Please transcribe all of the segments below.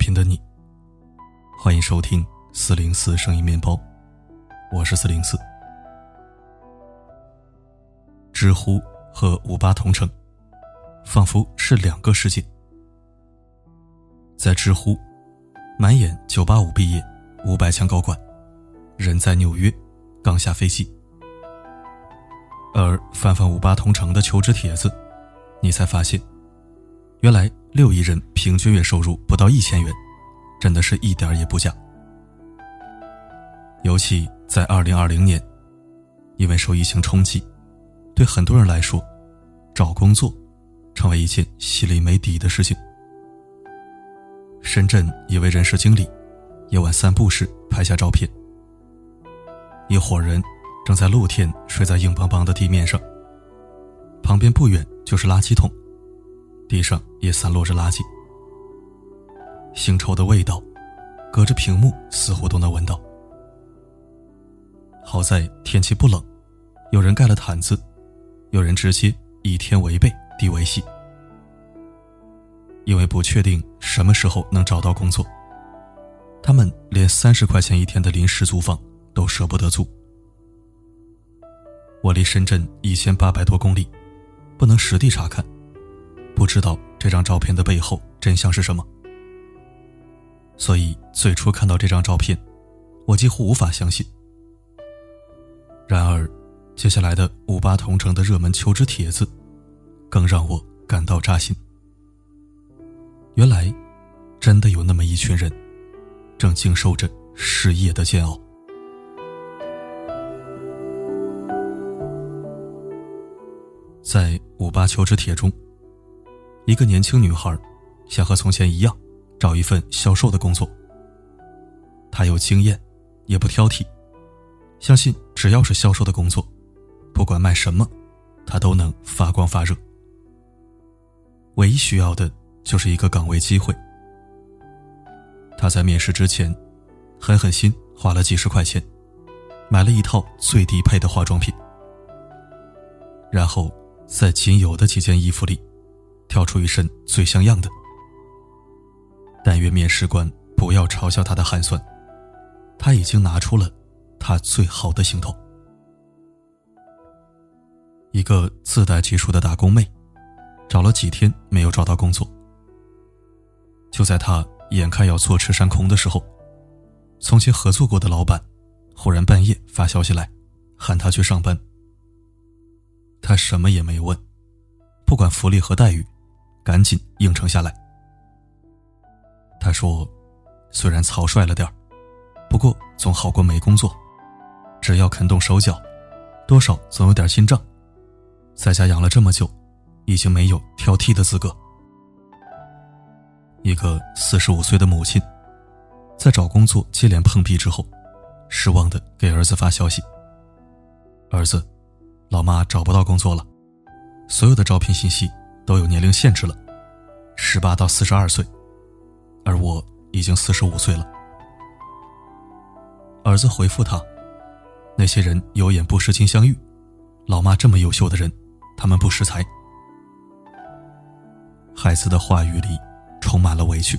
同频的你，欢迎收听四零四声音面包，我是四零四。知乎和五八同城，仿佛是两个世界。在知乎，满眼九八五毕业、五百强高管，人在纽约，刚下飞机。而翻翻五八同城的求职帖子，你才发现，原来六亿人平均月收入不到一千元，真的是一点也不假。尤其在二零二零年，因为受疫情冲击，对很多人来说，找工作成为一件心里没底的事情。深圳一位人事经理，夜晚散步时拍下照片，一伙人。正在露天睡在硬邦邦的地面上，旁边不远就是垃圾桶，地上也散落着垃圾，腥臭的味道，隔着屏幕似乎都能闻到。好在天气不冷，有人盖了毯子，有人直接以天为被地为席，因为不确定什么时候能找到工作，他们连三十块钱一天的临时租房都舍不得租。我离深圳一千八百多公里，不能实地查看，知道这张照片的背后真相是什么。所以最初看到这张照片，我几乎无法相信。然而，接下来的五八同城的热门求职帖子，更让我感到扎心。原来，真的有那么一群人，正经受着失业的煎熬。在五八求职帖中，一个年轻女孩想和从前一样找一份销售的工作。她有经验，也不挑剔，相信只要是销售的工作，不管卖什么，她都能发光发热。唯一需要的就是一个岗位机会。她在面试之前，狠狠心花了几十块钱，买了一套最低配的化妆品，然后。在仅有的几件衣服里，挑出一身最像样的。但愿面试官不要嘲笑他的寒酸，他已经拿出了他最好的行头。一个自带技术的打工妹，找了几天没有找到工作。就在他眼看要坐吃山空的时候，从前合作过的老板，忽然半夜发消息来，喊他去上班。他什么也没问，不管福利和待遇，赶紧应承下来。他说：“虽然草率了点不过总好过没工作。只要肯动手脚，多少总有点心账。在家养了这么久，已经没有挑剔的资格。”一个四十五岁的母亲，在找工作接连碰壁之后，失望的给儿子发消息：“儿子。”老妈找不到工作了，所有的招聘信息都有年龄限制了，十八到四十二岁，而我已经四十五岁了。儿子回复他：“那些人有眼不识金镶玉，老妈这么优秀的人，他们不识才。”孩子的话语里充满了委屈。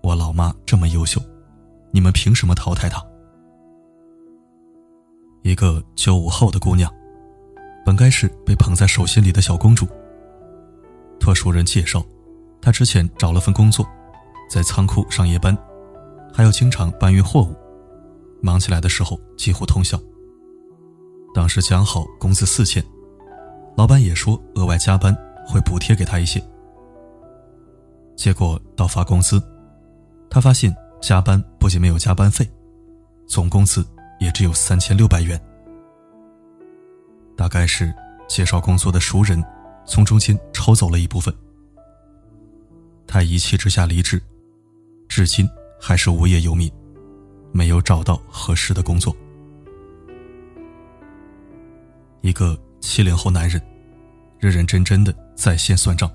我老妈这么优秀，你们凭什么淘汰她？一个九五后的姑娘，本该是被捧在手心里的小公主。托熟人介绍，他之前找了份工作，在仓库上夜班，还要经常搬运货物，忙起来的时候几乎通宵。当时讲好工资四千，老板也说额外加班会补贴给他一些。结果到发工资，他发现加班不仅没有加班费，总工资。也只有三千六百元，大概是介绍工作的熟人从中间抽走了一部分。他一气之下离职，至今还是无业游民，没有找到合适的工作。一个七零后男人，认认真真的在线算账。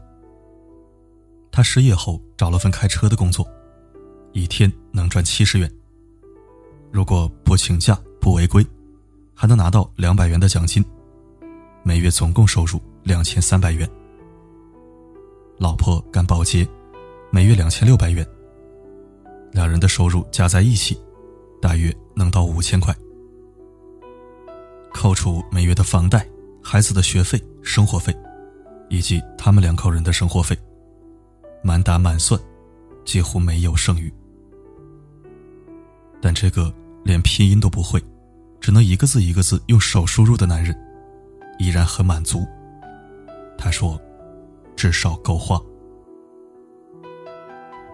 他失业后找了份开车的工作，一天能赚七十元。如果不请假不违规，还能拿到两百元的奖金，每月总共收入两千三百元。老婆干保洁，每月两千六百元，两人的收入加在一起，大约能到五千块。扣除每月的房贷、孩子的学费、生活费，以及他们两口人的生活费，满打满算，几乎没有剩余。但这个连拼音都不会，只能一个字一个字用手输入的男人，依然很满足。他说：“至少够花。”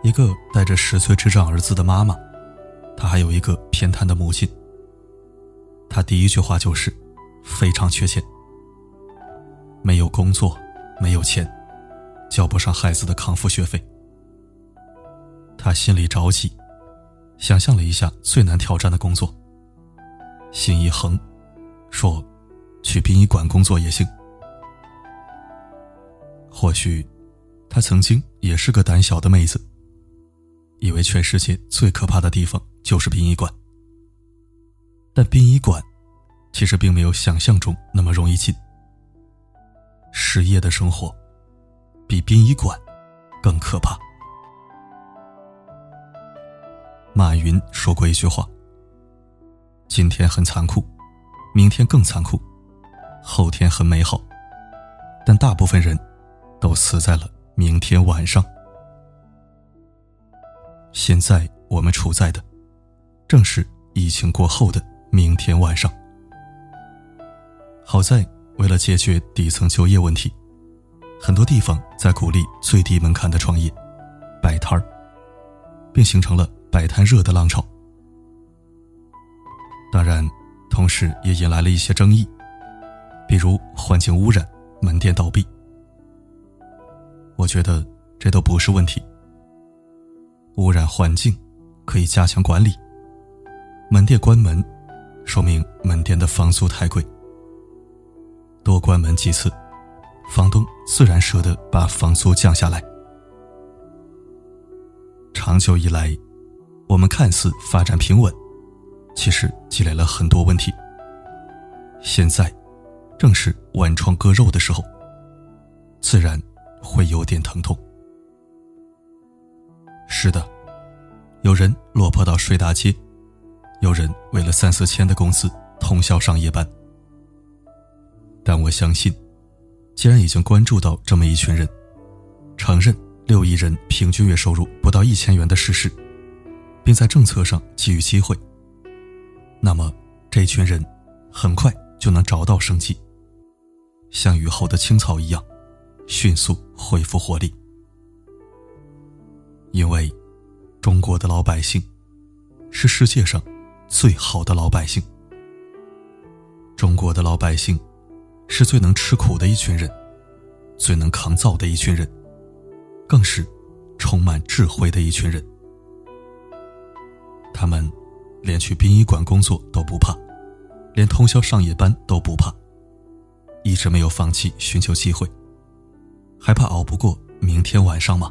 一个带着十岁智障儿子的妈妈，她还有一个偏瘫的母亲。她第一句话就是：“非常缺钱，没有工作，没有钱，交不上孩子的康复学费。”她心里着急，想象了一下最难挑战的工作，心一横，说：“去殡仪馆工作也行。”或许，她曾经也是个胆小的妹子，以为全世界最可怕的地方就是殡仪馆。但殡仪馆，其实并没有想象中那么容易进。失业的生活，比殡仪馆更可怕。马云说过一句话：“今天很残酷，明天更残酷，后天很美好，但大部分人都死在了明天晚上。”现在我们处在的，正是疫情过后的。明天晚上，好在为了解决底层就业问题，很多地方在鼓励最低门槛的创业、摆摊儿，并形成了摆摊热的浪潮。当然，同时也引来了一些争议，比如环境污染、门店倒闭。我觉得这都不是问题。污染环境可以加强管理，门店关门。说明门店的房租太贵，多关门几次，房东自然舍得把房租降下来。长久以来，我们看似发展平稳，其实积累了很多问题。现在，正是剜创割肉的时候，自然会有点疼痛。是的，有人落魄到睡大街。有人为了三四千的工资通宵上夜班，但我相信，既然已经关注到这么一群人，承认六亿人平均月收入不到一千元的事实，并在政策上给予机会，那么这群人很快就能找到生机，像雨后的青草一样，迅速恢复活力。因为中国的老百姓是世界上。最好的老百姓，中国的老百姓，是最能吃苦的一群人，最能抗造的一群人，更是充满智慧的一群人。他们连去殡仪馆工作都不怕，连通宵上夜班都不怕，一直没有放弃寻求机会，还怕熬不过明天晚上吗？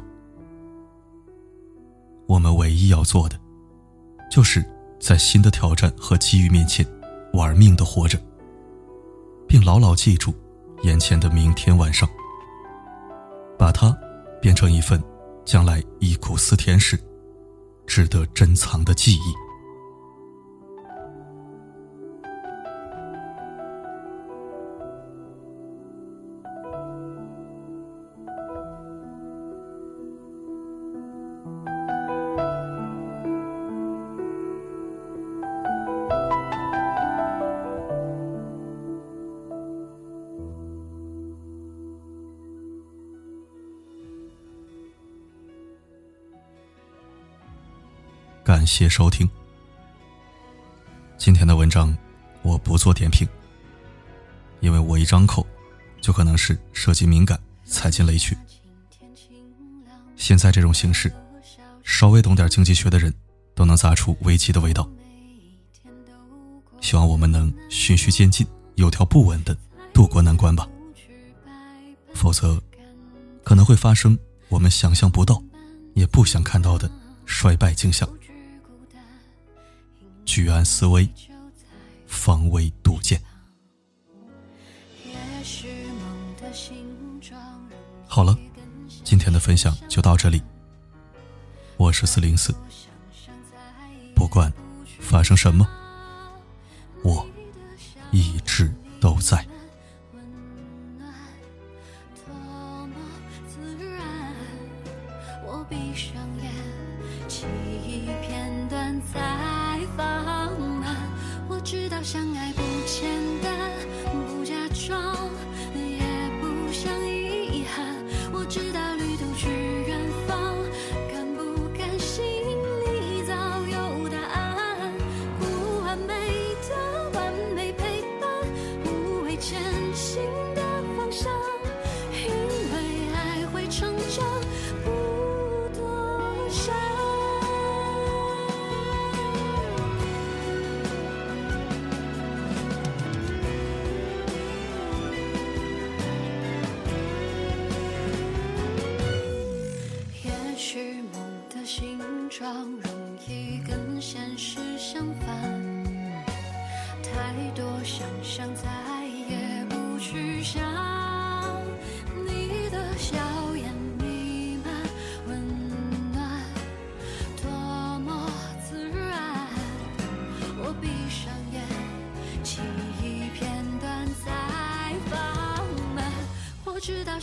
我们唯一要做的，就是。在新的挑战和机遇面前，玩命的活着，并牢牢记住眼前的明天晚上，把它变成一份将来忆苦思甜时值得珍藏的记忆。感谢收听。今天的文章我不做点评，因为我一张口就可能是涉及敏感，踩进雷区。现在这种形势，稍微懂点经济学的人都能咂出危机的味道。希望我们能循序渐进、有条不紊的度过难关吧。否则，可能会发生我们想象不到、也不想看到的衰败景象。居安思危，方为杜渐。好了，今天的分享就到这里。我是四零四，不管发生什么，我一直都在。知道相爱不简单。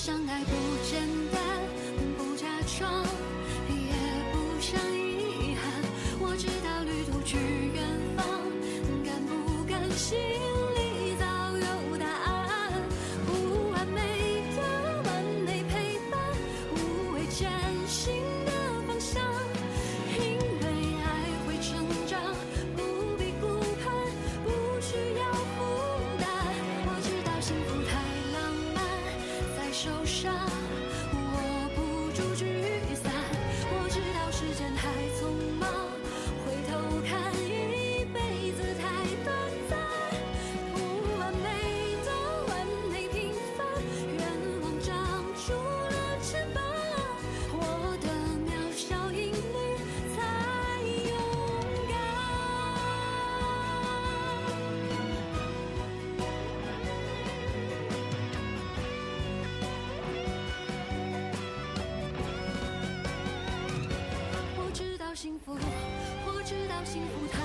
上幸福。